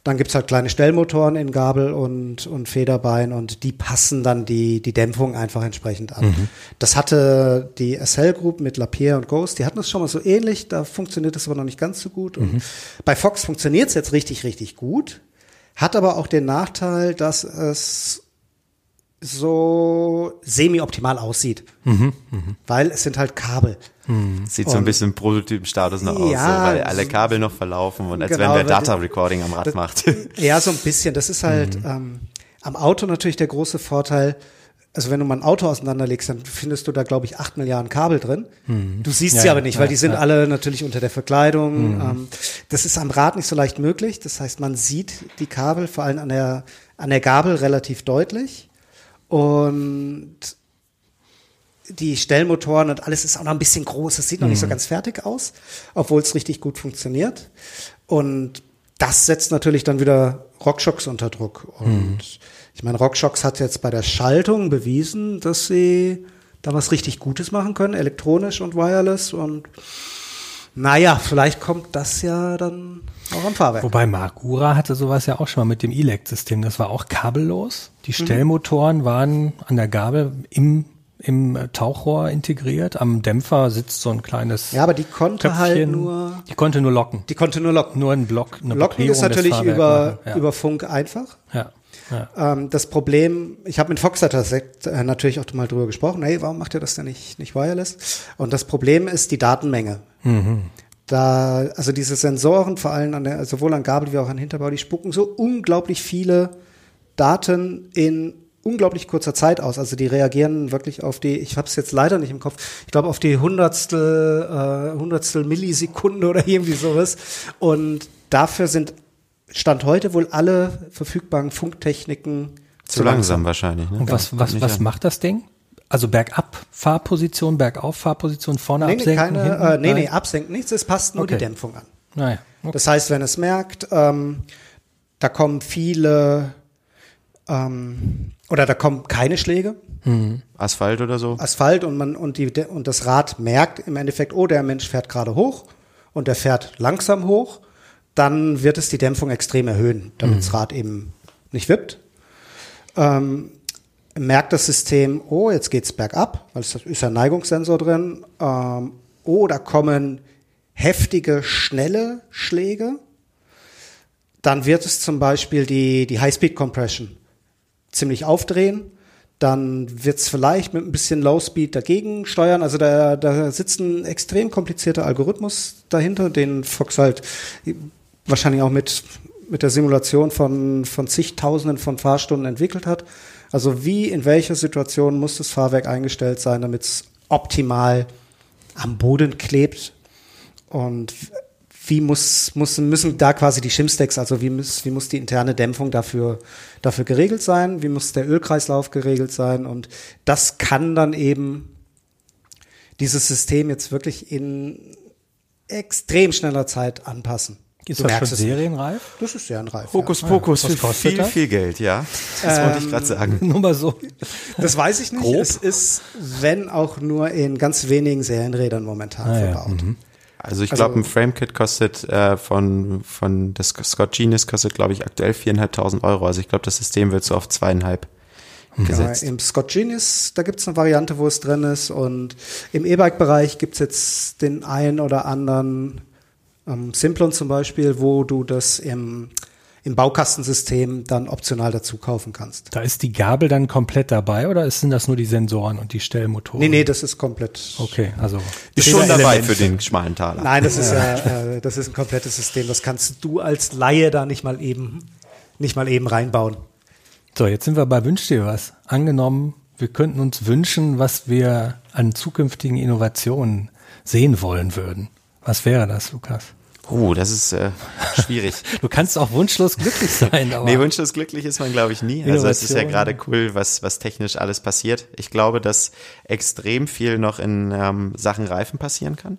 dann gibt's halt kleine Stellmotoren in Gabel und, und Federbein und die passen dann die, die Dämpfung einfach entsprechend an. Das hatte die SL Group mit Lapierre und Ghost, die hatten das schon mal so ähnlich, da funktioniert das aber noch nicht ganz so gut. Und bei Fox funktioniert's jetzt richtig, richtig gut, hat aber auch den Nachteil, dass es so semi-optimal aussieht. Weil es sind halt Kabel. Sieht so ein Und- bisschen Prototypenstatus noch aus, Ja, so, weil alle Kabel noch verlaufen und als Genau, wenn wer weil Data Recording am Rad Das- macht. *laughs* Ja, so ein bisschen. Das ist halt ähm, am Auto natürlich der große Vorteil. Also wenn du mal ein Auto auseinanderlegst, dann findest du da, glaube ich, acht Milliarden Kabel drin. Du siehst Ja, sie ja, aber nicht, ja, weil die sind ja. alle natürlich unter der Verkleidung. Ähm, das ist am Rad nicht so leicht möglich. Das heißt, man sieht die Kabel vor allem an der, an der Gabel relativ deutlich. Und die Stellmotoren und alles ist auch noch ein bisschen groß. Es sieht noch nicht so ganz fertig aus, obwohl es richtig gut funktioniert. Und das setzt natürlich dann wieder Rockshocks unter Druck. Und ich meine, Rockshocks hat jetzt bei der Schaltung bewiesen, dass sie da was richtig Gutes machen können, elektronisch und wireless. Und naja, vielleicht kommt das ja dann auch am Fahrwerk. Wobei Magura hatte sowas ja auch schon mal mit dem E-Lect-System. Das war auch kabellos. Mhm. Die Stellmotoren waren an der Gabel im, im Tauchrohr integriert. Am Dämpfer sitzt so ein kleines Ja, aber die konnte halt Köpfchen. nur, Die konnte nur locken. die konnte nur locken. Nur ein Block, eine Locken ist natürlich über, ja. über Funk einfach. ja. Ja. Ähm, das Problem, ich habe mit Foxator äh, natürlich auch mal drüber gesprochen, hey, warum macht ihr das denn nicht, nicht wireless? Und das Problem ist die Datenmenge. Da, also diese Sensoren, vor allem an der, sowohl an Gabel wie auch an Hinterbau, die spucken so unglaublich viele Daten in unglaublich kurzer Zeit aus. Also die reagieren wirklich auf die, ich habe es jetzt leider nicht im Kopf, ich glaube auf die Hundertstel, äh, Hundertstel Millisekunde oder irgendwie sowas. Und dafür sind Stand heute wohl alle verfügbaren Funktechniken Zu langsam wahrscheinlich. Ne? Und was, was, was an. macht das Ding? Also bergab Fahrposition, bergauf Fahrposition, vorne Nee, nee, absenken, keine, hinten? äh, nee, nee, Nein? absenkt nichts, es passt nur Okay. die Dämpfung an. Naja, okay. Das heißt, wenn es merkt, ähm, da kommen viele ähm, oder da kommen keine Schläge, Asphalt oder so. Asphalt und man und die und das Rad merkt im Endeffekt, oh, der Mensch fährt gerade hoch und der fährt langsam hoch, dann wird es die Dämpfung extrem erhöhen, damit das Rad eben nicht wippt. Ähm, merkt das System, oh, jetzt geht's bergab, weil es ist ja ein Neigungssensor drin. Ähm, oh, da kommen heftige, schnelle Schläge. Dann wird es zum Beispiel die, die High-Speed-Compression ziemlich aufdrehen. Dann wird es vielleicht mit ein bisschen Low-Speed dagegen steuern. Also da, da sitzt ein extrem komplizierter Algorithmus dahinter, den Fox halt wahrscheinlich auch mit, mit der Simulation von, von zigtausenden von Fahrstunden entwickelt hat. Also wie, in welcher Situation muss das Fahrwerk eingestellt sein, damit es optimal am Boden klebt und wie muss, muss, müssen da quasi die Shimstacks, also wie muss, wie muss die interne Dämpfung dafür, dafür geregelt sein, wie muss der Ölkreislauf geregelt sein und das kann dann eben dieses System jetzt wirklich in extrem schneller Zeit anpassen. Ist Du das schon merkst es nicht. serienreif? Das ist serienreif. Hokus ja. Pokus Was für kostet viel, das? viel Geld, ja. Das wollte ich gerade sagen. *laughs* Nur mal so. Das weiß ich nicht. Grob? Es ist, wenn auch nur in ganz wenigen Serienrädern momentan Ah, ja. verbaut. Also ich Also- glaube, ein Framekit kostet äh, von, von das Scott Genius kostet, glaube ich, aktuell viereinhalbtausend Euro. Also ich glaube, das System wird so auf zweieinhalb gesetzt. Ja, Im Scott Genius, da gibt's eine Variante, wo es drin ist. Und im E-Bike-Bereich gibt's jetzt den einen oder anderen ähm, Simplon zum Beispiel, wo du das im, im Baukastensystem dann optional dazu kaufen kannst. Da ist die Gabel dann komplett dabei oder sind das nur die Sensoren und die Stellmotoren? Nee, nee, das ist komplett. Okay, also. Ist schon Element. dabei für den schmalen Taler. Nein, das ist ja, äh, das ist ein komplettes System. Das kannst du als Laie da nicht mal eben, nicht mal eben reinbauen. So, jetzt sind wir bei Wünsch dir was. Angenommen, wir könnten uns wünschen, was wir an zukünftigen Innovationen sehen wollen würden. Was wäre das, Lukas? Oh, das ist äh, schwierig. *laughs* Du kannst auch wunschlos glücklich sein, *laughs* aber Nee, wunschlos glücklich ist man, glaube ich, nie. Also es ist ja gerade cool, was, was technisch alles passiert. Ich glaube, dass extrem viel noch in ähm, Sachen Reifen passieren kann.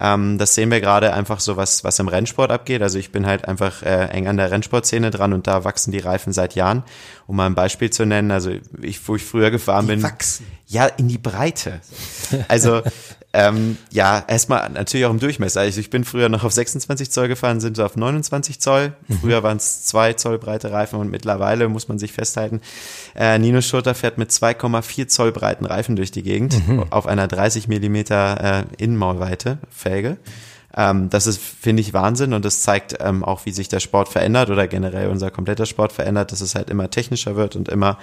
Ähm, das sehen wir gerade einfach so, was, was im Rennsport abgeht. Also ich bin halt einfach äh, eng an der Rennsportszene dran und da wachsen die Reifen seit Jahren. Um mal ein Beispiel zu nennen, also ich, wo ich früher gefahren bin. wachsen? Ja, in die Breite. Also *laughs* ähm, ja, erstmal natürlich auch im Durchmesser. Also ich bin früher noch auf 26 Zoll gefahren, sind so auf 29 Zoll. Früher waren es zwei Zoll breite Reifen und mittlerweile muss man sich festhalten, äh, Nino Schurter fährt mit 2,4 Zoll breiten Reifen durch die Gegend auf einer 30 Millimeter äh, Innenmaulweite Felge. Ähm, das ist, finde ich, Wahnsinn und das zeigt ähm, auch, wie sich der Sport verändert oder generell unser kompletter Sport verändert, dass es halt immer technischer wird und immer,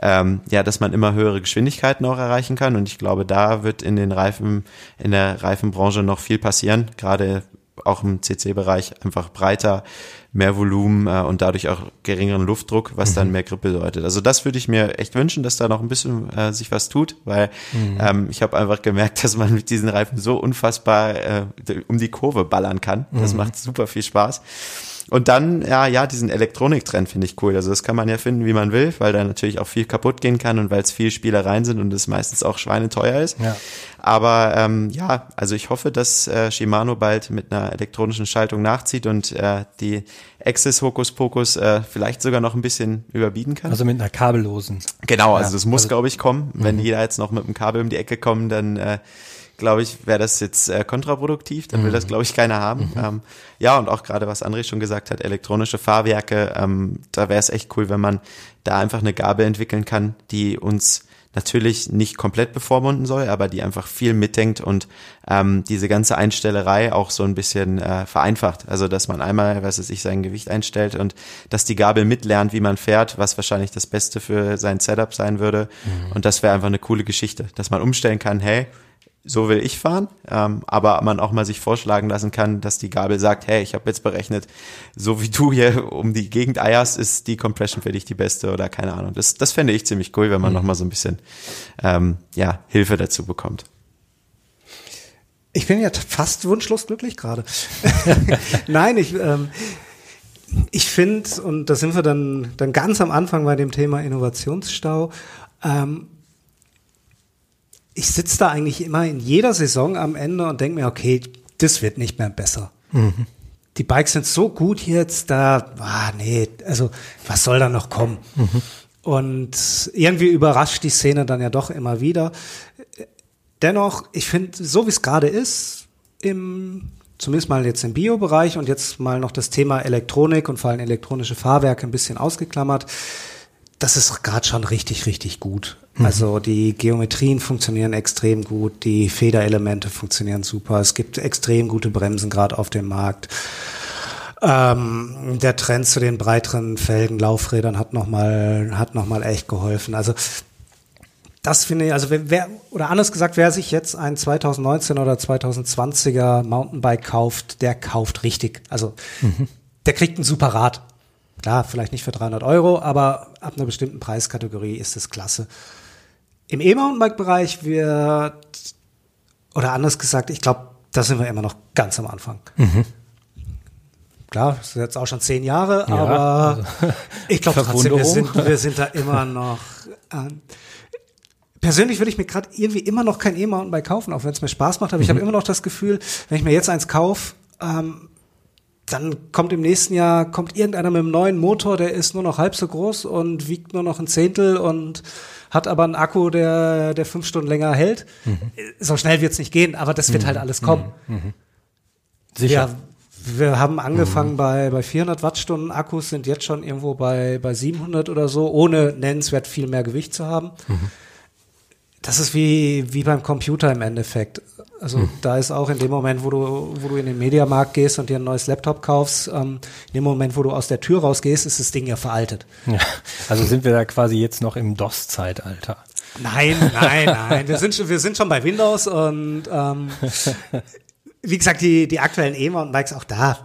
ähm, ja, dass man immer höhere Geschwindigkeiten auch erreichen kann. Und ich glaube, da wird in den Reifen, in der Reifenbranche noch viel passieren, gerade auch im CC-Bereich einfach breiter, mehr Volumen äh, und dadurch auch geringeren Luftdruck, was dann mehr Grip bedeutet. Also das würde ich mir echt wünschen, dass da noch ein bisschen äh, sich was tut, weil ähm, ich habe einfach gemerkt, dass man mit diesen Reifen so unfassbar äh, um die Kurve ballern kann. Das macht super viel Spaß. Und dann, ja, ja, diesen Elektroniktrend finde ich cool. Also das kann man ja finden, wie man will, weil da natürlich auch viel kaputt gehen kann und weil es viel Spielereien sind und es meistens auch schweineteuer ist. Ja. Aber ähm, ja, also ich hoffe, dass äh, Shimano bald mit einer elektronischen Schaltung nachzieht und äh, die Access Hokus Pokus äh, vielleicht sogar noch ein bisschen überbieten kann. also mit einer kabellosen. Genau, also Ja, das muss, also- glaube ich, kommen. Wenn jeder jetzt noch mit dem Kabel um die Ecke kommt, dann äh, glaube ich, wäre das jetzt äh, kontraproduktiv. Dann will das, glaube ich, keiner haben. Ähm, ja, und auch gerade, was André schon gesagt hat, elektronische Fahrwerke, ähm, da wäre es echt cool, wenn man da einfach eine Gabel entwickeln kann, die uns natürlich nicht komplett bevormunden soll, aber die einfach viel mitdenkt und ähm, diese ganze Einstellerei auch so ein bisschen äh, vereinfacht. Also dass man einmal, was weiß ich, sein Gewicht einstellt und dass die Gabel mitlernt, wie man fährt, was wahrscheinlich das Beste für sein Setup sein würde. Und das wäre einfach eine coole Geschichte, dass man umstellen kann, hey, so will ich fahren, ähm, aber man auch mal sich vorschlagen lassen kann, dass die Gabel sagt, hey, ich habe jetzt berechnet, so wie du hier um die Gegend eierst, ist die Compression für dich die beste oder keine Ahnung. Das, das fände ich ziemlich cool, wenn man mhm. noch mal so ein bisschen ähm, ja, Hilfe dazu bekommt. Ich bin ja fast wunschlos glücklich gerade. *laughs* Nein, ich, ähm, ich finde, und da sind wir dann, dann ganz am Anfang bei dem Thema Innovationsstau, ähm, ich sitze da eigentlich immer in jeder Saison am Ende und denke mir, okay, das wird nicht mehr besser. Mhm. Die Bikes sind so gut jetzt, da, ah, nee, also was soll da noch kommen? Mhm. Und irgendwie überrascht die Szene dann ja doch immer wieder. Dennoch, ich finde, so wie es gerade ist, im, zumindest mal jetzt im Bio-Bereich und jetzt mal noch das Thema Elektronik und vor allem elektronische Fahrwerke ein bisschen ausgeklammert, das ist gerade schon richtig, richtig gut. Mhm. Also die Geometrien funktionieren extrem gut, die Federelemente funktionieren super, es gibt extrem gute Bremsen gerade auf dem Markt. Ähm, der Trend zu den breiteren Felgen, Laufrädern hat nochmal, hat noch mal echt geholfen. Also das finde ich, also wer, oder anders gesagt, wer sich jetzt ein 2019 oder 2020er Mountainbike kauft, der kauft richtig. Also mhm. der kriegt ein super Rad. Klar, vielleicht nicht für 300 Euro, aber ab einer bestimmten Preiskategorie ist es klasse. Im E-Mountainbike-Bereich wird, oder anders gesagt, ich glaube, da sind wir immer noch ganz am Anfang. Mhm. Klar, das ist jetzt auch schon zehn Jahre, ja, aber also, *laughs* ich glaube trotzdem, wir sind, wir sind da immer noch. Äh, persönlich würde ich mir gerade irgendwie immer noch kein E-Mountainbike kaufen, auch wenn es mir Spaß macht, aber mhm. ich habe immer noch das Gefühl, wenn ich mir jetzt eins kaufe, ähm, dann kommt im nächsten Jahr kommt irgendeiner mit einem neuen Motor, der ist nur noch halb so groß und wiegt nur noch ein Zehntel und hat aber einen Akku, der, der fünf Stunden länger hält. Mhm. So schnell wird es nicht gehen, aber das wird mhm. halt alles kommen. Mhm. mhm. Sicher. Wir, wir haben angefangen mhm. bei, bei 400 Wattstunden Akkus, sind jetzt schon irgendwo bei, bei 700 oder so, ohne nennenswert viel mehr Gewicht zu haben. Das ist wie, wie beim Computer im Endeffekt. Also hm. da ist auch in dem Moment, wo du, wo du in den Mediamarkt gehst und dir ein neues Laptop kaufst, ähm, in dem Moment, wo du aus der Tür rausgehst, ist das Ding ja veraltet. Ja, also sind wir da quasi jetzt noch im DOS-Zeitalter. Nein, nein, nein. Wir sind schon, wir sind schon bei Windows und ähm, *laughs* wie gesagt, die, die aktuellen E-Mountainbikes auch da.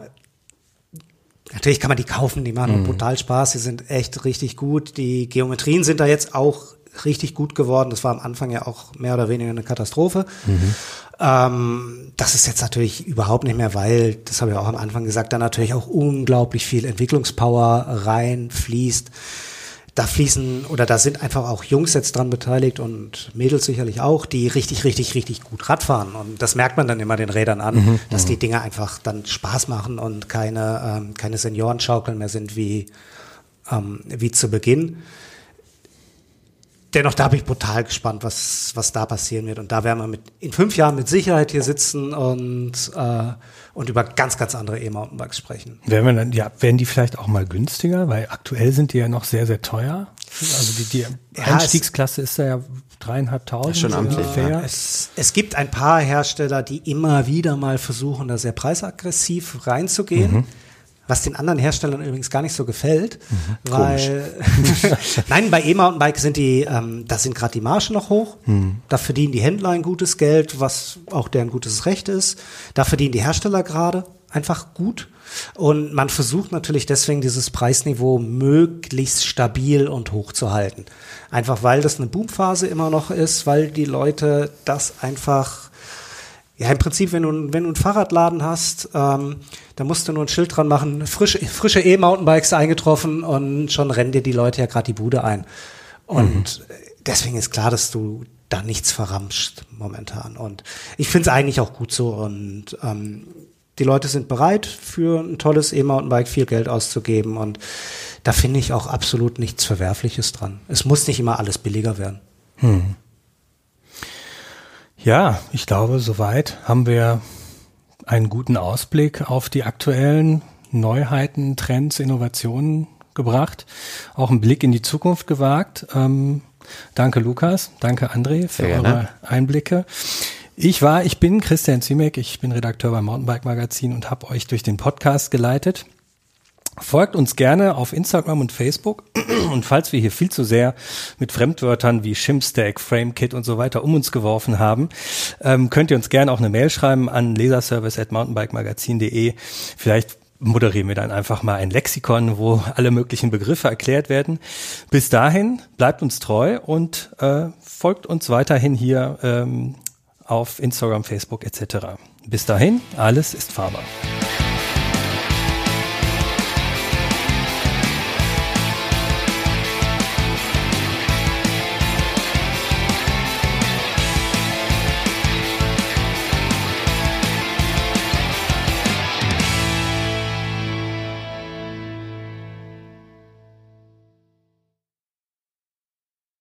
Natürlich kann man die kaufen, die machen mhm. brutal Spaß, die sind echt richtig gut. Die Geometrien sind da jetzt auch richtig gut geworden. Das war am Anfang ja auch mehr oder weniger eine Katastrophe. Mhm. Ähm, das ist jetzt natürlich überhaupt nicht mehr, weil, das habe ich auch am Anfang gesagt, da natürlich auch unglaublich viel Entwicklungspower reinfließt. Da fließen oder da sind einfach auch Jungs jetzt dran beteiligt und Mädels sicherlich auch, die richtig, richtig, richtig gut Radfahren. Und das merkt man dann immer den Rädern an, mhm, dass die mhm. Dinge einfach dann Spaß machen und keine, ähm, keine Seniorenschaukeln mehr sind wie, ähm, wie zu Beginn dennoch, da bin ich brutal gespannt, was, was da passieren wird. Und da werden wir mit, in fünf Jahren mit Sicherheit hier sitzen und, äh, und über ganz, ganz andere E-Mountainbikes sprechen. Werden wir dann, ja, werden die vielleicht auch mal günstiger? Weil aktuell sind die ja noch sehr, sehr teuer. Also die, die ja, Einstiegsklasse ist da ja dreieinhalbtausend. Schon amtlich. Ja. Es, es gibt ein paar Hersteller, die immer wieder mal versuchen, da sehr preisaggressiv reinzugehen. Mhm was den anderen Herstellern übrigens gar nicht so gefällt, mhm, weil *laughs* nein, bei E-Mountainbike sind die, ähm, da sind gerade die Margen noch hoch, mhm. da verdienen die Händler ein gutes Geld, was auch deren gutes Recht ist, da verdienen die Hersteller gerade einfach gut. Und man versucht natürlich deswegen dieses Preisniveau möglichst stabil und hoch zu halten, einfach weil das eine Boomphase immer noch ist, weil die Leute das einfach ja, im Prinzip, wenn du, wenn du einen Fahrradladen hast, ähm, da musst du nur ein Schild dran machen, frische, frische E-Mountainbikes eingetroffen und schon rennen dir die Leute ja gerade die Bude ein. Und mhm. deswegen ist klar, dass du da nichts verramscht momentan. Und ich finde es eigentlich auch gut so. Und ähm, die Leute sind bereit, für ein tolles E-Mountainbike viel Geld auszugeben. Und da finde ich auch absolut nichts Verwerfliches dran. Es muss nicht immer alles billiger werden. Mhm. Ja, ich glaube, soweit haben wir einen guten Ausblick auf die aktuellen Neuheiten, Trends, Innovationen gebracht, auch einen Blick in die Zukunft gewagt. Ähm, danke Lukas, danke André für eure Einblicke. Ich war, ich bin Christian Ziemek, ich bin Redakteur beim Mountainbike Magazin und habe euch durch den Podcast geleitet. Folgt uns gerne auf Instagram und Facebook. *clears throat* Und falls wir hier viel zu sehr mit Fremdwörtern wie Shimstack, FrameKit und so weiter um uns geworfen haben, ähm, könnt ihr uns gerne auch eine Mail schreiben an leserservice@mountainbikemagazin.de. Vielleicht moderieren wir dann einfach mal ein Lexikon, wo alle möglichen Begriffe erklärt werden. Bis dahin bleibt uns treu und äh, folgt uns weiterhin hier ähm, auf Instagram, Facebook etc. Bis dahin, alles ist fahrbar.